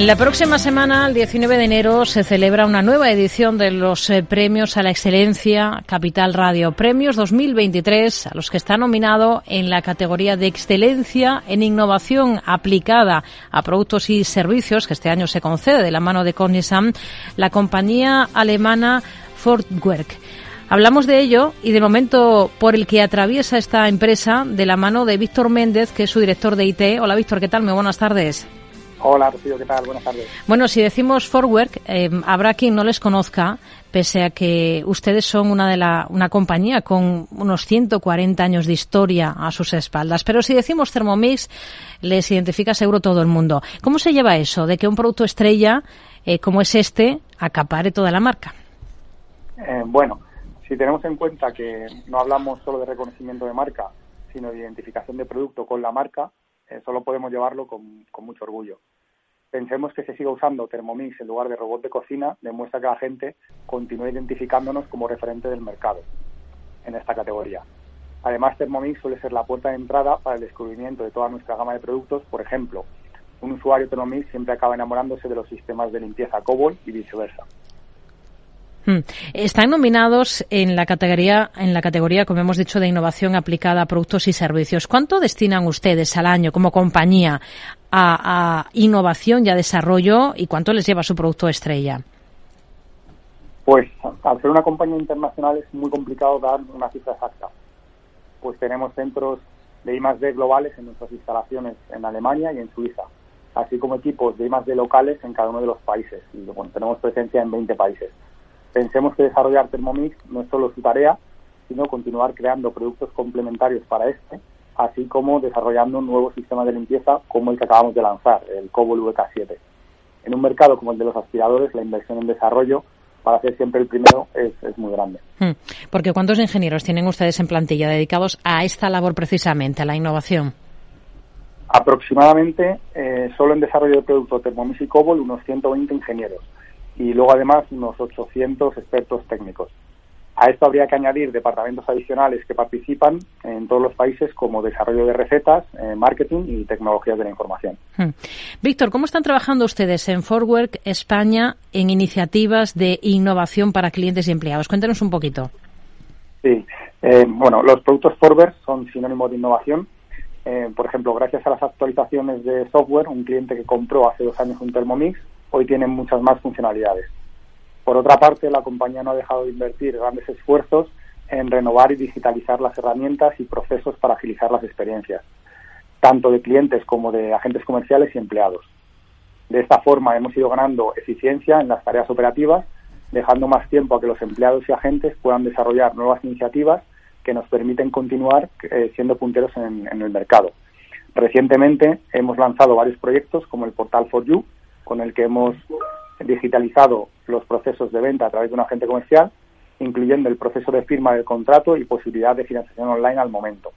En la próxima semana, el 19 de enero, se celebra una nueva edición de los eh, premios a la excelencia Capital Radio. Premios 2023 a los que está nominado en la categoría de excelencia en innovación aplicada a productos y servicios, que este año se concede de la mano de Cognizant, la compañía alemana Fortwerk. Hablamos de ello y del momento por el que atraviesa esta empresa de la mano de Víctor Méndez, que es su director de IT. Hola Víctor, ¿qué tal? Muy buenas tardes. Hola, Rocío, ¿qué tal? Buenas tardes. Bueno, si decimos Forwork, eh, habrá quien no les conozca, pese a que ustedes son una de la, una compañía con unos 140 años de historia a sus espaldas. Pero si decimos Thermomix, les identifica seguro todo el mundo. ¿Cómo se lleva eso de que un producto estrella eh, como es este acapare toda la marca? Eh, bueno, si tenemos en cuenta que no hablamos solo de reconocimiento de marca, sino de identificación de producto con la marca, eh, solo podemos llevarlo con, mucho orgullo. Pensemos que se siga usando Thermomix en lugar de robot de cocina, demuestra que la gente continúa identificándonos como referente del mercado en esta categoría. Además, Thermomix suele ser la puerta de entrada para el descubrimiento de toda nuestra gama de productos. Por ejemplo, un usuario Thermomix siempre acaba enamorándose de los sistemas de limpieza Cobol y viceversa. Hmm. Están nominados en la categoría, en la categoría, como hemos dicho, de innovación aplicada a productos y servicios. ¿Cuánto destinan ustedes al año como compañía a, innovación y a desarrollo y cuánto les lleva su producto estrella? Pues al ser una compañía internacional es muy complicado dar una cifra exacta. Pues tenemos centros de I+D globales en nuestras instalaciones en Alemania y en Suiza, así como equipos de I+D locales en cada uno de los países. Y bueno, tenemos presencia en 20 países pensemos que desarrollar Thermomix no es solo su tarea, sino continuar creando productos complementarios para este, así como desarrollando un nuevo sistema de limpieza como el que acabamos de lanzar, el Cobol VK7. En un mercado como el de los aspiradores, la inversión en desarrollo para ser siempre el primero es, muy grande. Hmm. Porque ¿cuántos ingenieros tienen ustedes en plantilla dedicados a esta labor precisamente, a la innovación? Aproximadamente, eh, solo en desarrollo de productos Thermomix y Cobol, unos 120 ingenieros y luego además unos 800 expertos técnicos. A esto habría que añadir departamentos adicionales que participan en todos los países como desarrollo de recetas, eh, marketing y tecnologías de la información. Hmm. Víctor, ¿cómo están trabajando ustedes en Forwork España en iniciativas de innovación para clientes y empleados? Cuéntanos un poquito. Sí, eh, bueno, los productos Forward son sinónimo de innovación. Eh, por ejemplo, gracias a las actualizaciones de software, un cliente que compró hace dos años un Thermomix hoy tienen muchas más funcionalidades. Por otra parte, la compañía no ha dejado de invertir grandes esfuerzos en renovar y digitalizar las herramientas y procesos para agilizar las experiencias, tanto de clientes como de agentes comerciales y empleados. De esta forma hemos ido ganando eficiencia en las tareas operativas, dejando más tiempo a que los empleados y agentes puedan desarrollar nuevas iniciativas que nos permiten continuar eh, siendo punteros en, en el mercado. Recientemente hemos lanzado varios proyectos como el Portal for You, con el que hemos digitalizado los procesos de venta a través de un agente comercial, incluyendo el proceso de firma del contrato y posibilidad de financiación online al momento.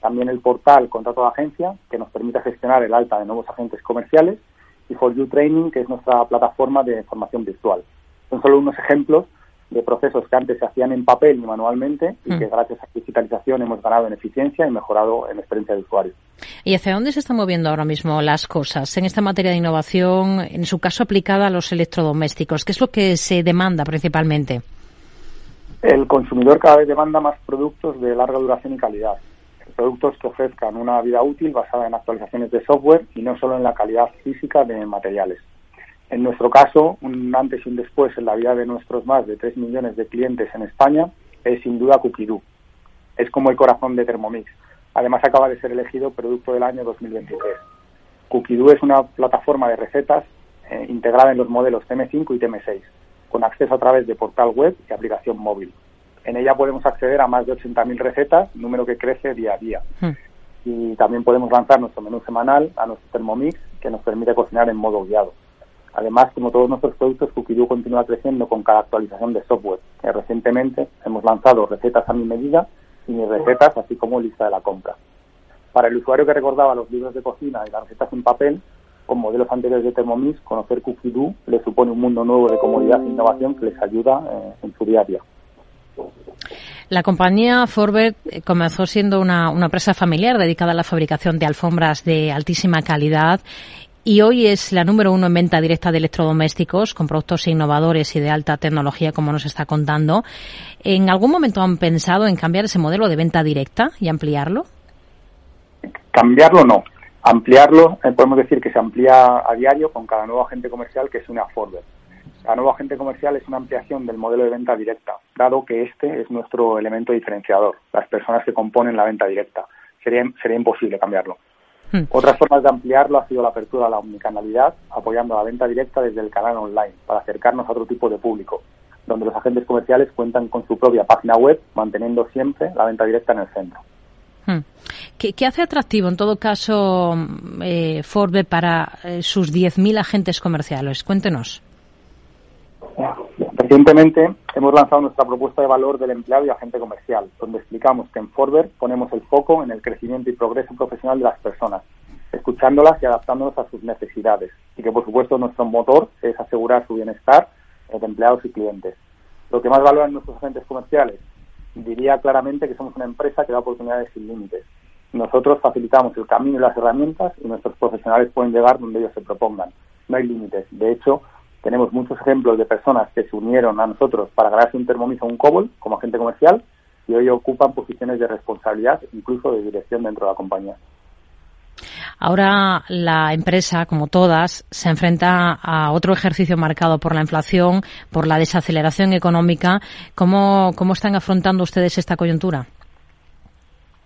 También el portal Contrato de Agencia, que nos permite gestionar el alta de nuevos agentes comerciales, y For You Training, que es nuestra plataforma de formación virtual. Son solo unos ejemplos de procesos que antes se hacían en papel y manualmente y que mm. gracias a la digitalización hemos ganado en eficiencia y mejorado en experiencia de usuario. ¿Y hacia dónde se están moviendo ahora mismo las cosas en esta materia de innovación, en su caso aplicada a los electrodomésticos? ¿Qué es lo que se demanda principalmente? El consumidor cada vez demanda más productos de larga duración y calidad. Productos que ofrezcan una vida útil basada en actualizaciones de software y no solo en la calidad física de materiales. En nuestro caso, un antes y un después en la vida de nuestros más de 3 millones de clientes en España es sin duda Cookidoo. Es como el corazón de Thermomix. Además, acaba de ser elegido Producto del Año 2023. Cookidoo es una plataforma de recetas eh, integrada en los modelos TM5 y TM6, con acceso a través de portal web y aplicación móvil. En ella podemos acceder a más de 80.000 recetas, número que crece día a día. Hmm. Y también podemos lanzar nuestro menú semanal a nuestro Thermomix, que nos permite cocinar en modo guiado. Además, como todos nuestros productos, Cookidoo continúa creciendo con cada actualización de software. recientemente hemos lanzado recetas a mi medida y mis recetas, así como lista de la compra. Para el usuario que recordaba los libros de cocina y las recetas en papel, con modelos anteriores de Thermomix, conocer Cookidoo le supone un mundo nuevo de comodidad e innovación que les ayuda eh, en su día a día. La compañía Forbert eh, comenzó siendo una, una, empresa familiar dedicada a la fabricación de alfombras de altísima calidad y hoy es la número uno en venta directa de electrodomésticos con productos innovadores y de alta tecnología, como nos está contando. ¿En algún momento han pensado en cambiar ese modelo de venta directa y ampliarlo? Cambiarlo no. Ampliarlo, eh, podemos decir que se amplía a diario con cada nuevo agente comercial que es una forward. La nuevo agente comercial es una ampliación del modelo de venta directa, dado que este es nuestro elemento diferenciador, las personas que componen la venta directa. Sería, sería imposible cambiarlo. Hmm. Otras formas de ampliarlo ha sido la apertura a la omnicanalidad, apoyando la venta directa desde el canal online, para acercarnos a otro tipo de público, donde los agentes comerciales cuentan con su propia página web, manteniendo siempre la venta directa en el centro. Hmm. ¿Qué, hace atractivo, en todo caso, eh, Forbe para eh, sus 10.000 agentes comerciales? Cuéntenos. Recientemente hemos lanzado nuestra propuesta de valor del empleado y agente comercial, donde explicamos que en Forber ponemos el foco en el crecimiento y progreso profesional de las personas, escuchándolas y adaptándonos a sus necesidades, y que por supuesto nuestro motor es asegurar su bienestar de empleados y clientes. Lo que más valoran nuestros agentes comerciales, diría claramente que somos una empresa que da oportunidades sin límites. Nosotros facilitamos el camino y las herramientas y nuestros profesionales pueden llegar donde ellos se propongan. No hay límites. De hecho, tenemos muchos ejemplos de personas que se unieron a nosotros para ganarse un Thermomix o un Cobol como agente comercial y hoy ocupan posiciones de responsabilidad, incluso de dirección dentro de la compañía. Ahora la empresa, como todas, se enfrenta a otro ejercicio marcado por la inflación, por la desaceleración económica. ¿Cómo, cómo están afrontando ustedes esta coyuntura?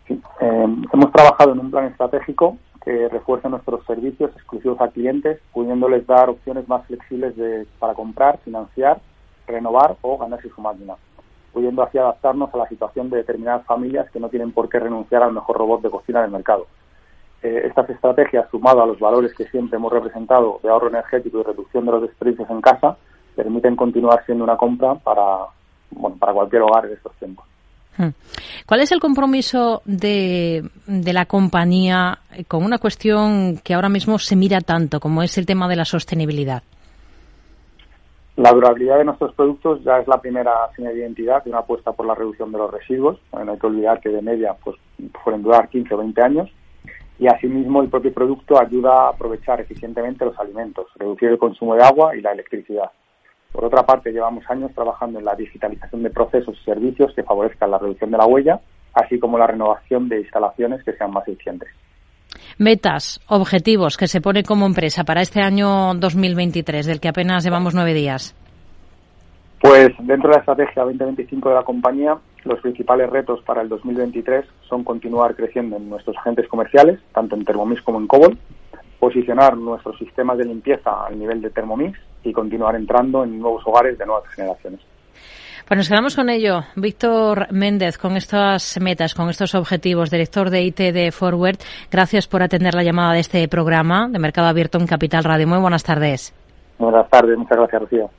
Sí, eh, hemos trabajado en un plan estratégico que nuestros servicios exclusivos a clientes, pudiéndoles dar opciones más flexibles de, para comprar, financiar, renovar o ganarse su máquina, pudiendo así adaptarnos a la situación de determinadas familias que no tienen por qué renunciar al mejor robot de cocina del mercado. Eh, estas estrategias, sumado a los valores que siempre hemos representado de ahorro energético y reducción de los desperdicios en casa, permiten continuar siendo una compra para, bueno, para cualquier hogar en estos tiempos. Hmm. ¿Cuál es el compromiso de, de, la compañía con una cuestión que ahora mismo se mira tanto, como es el tema de la sostenibilidad? La durabilidad de nuestros productos ya es la primera señal de identidad de una apuesta por la reducción de los residuos. no hay que olvidar que de media pues, pueden durar 15 o 20 años. Y asimismo el propio producto ayuda a aprovechar eficientemente los alimentos, reducir el consumo de agua y la electricidad. Por otra parte, llevamos años trabajando en la digitalización de procesos y servicios que favorezcan la reducción de la huella, así como la renovación de instalaciones que sean más eficientes. Metas, objetivos que se pone como empresa para este año 2023, del que apenas llevamos nueve días. Pues dentro de la estrategia 2025 de la compañía, los principales retos para el 2023 son continuar creciendo en nuestros agentes comerciales, tanto en Thermomix como en Cobol, posicionar nuestros sistemas de limpieza al nivel de Thermomix y continuar entrando en nuevos hogares de nuevas generaciones. Pues nos quedamos con ello. Víctor Méndez, con estas metas, con estos objetivos, director de IT de Forward, gracias por atender la llamada de este programa de Mercado Abierto en Capital Radio. Muy buenas tardes. Buenas tardes, muchas gracias, Rocío.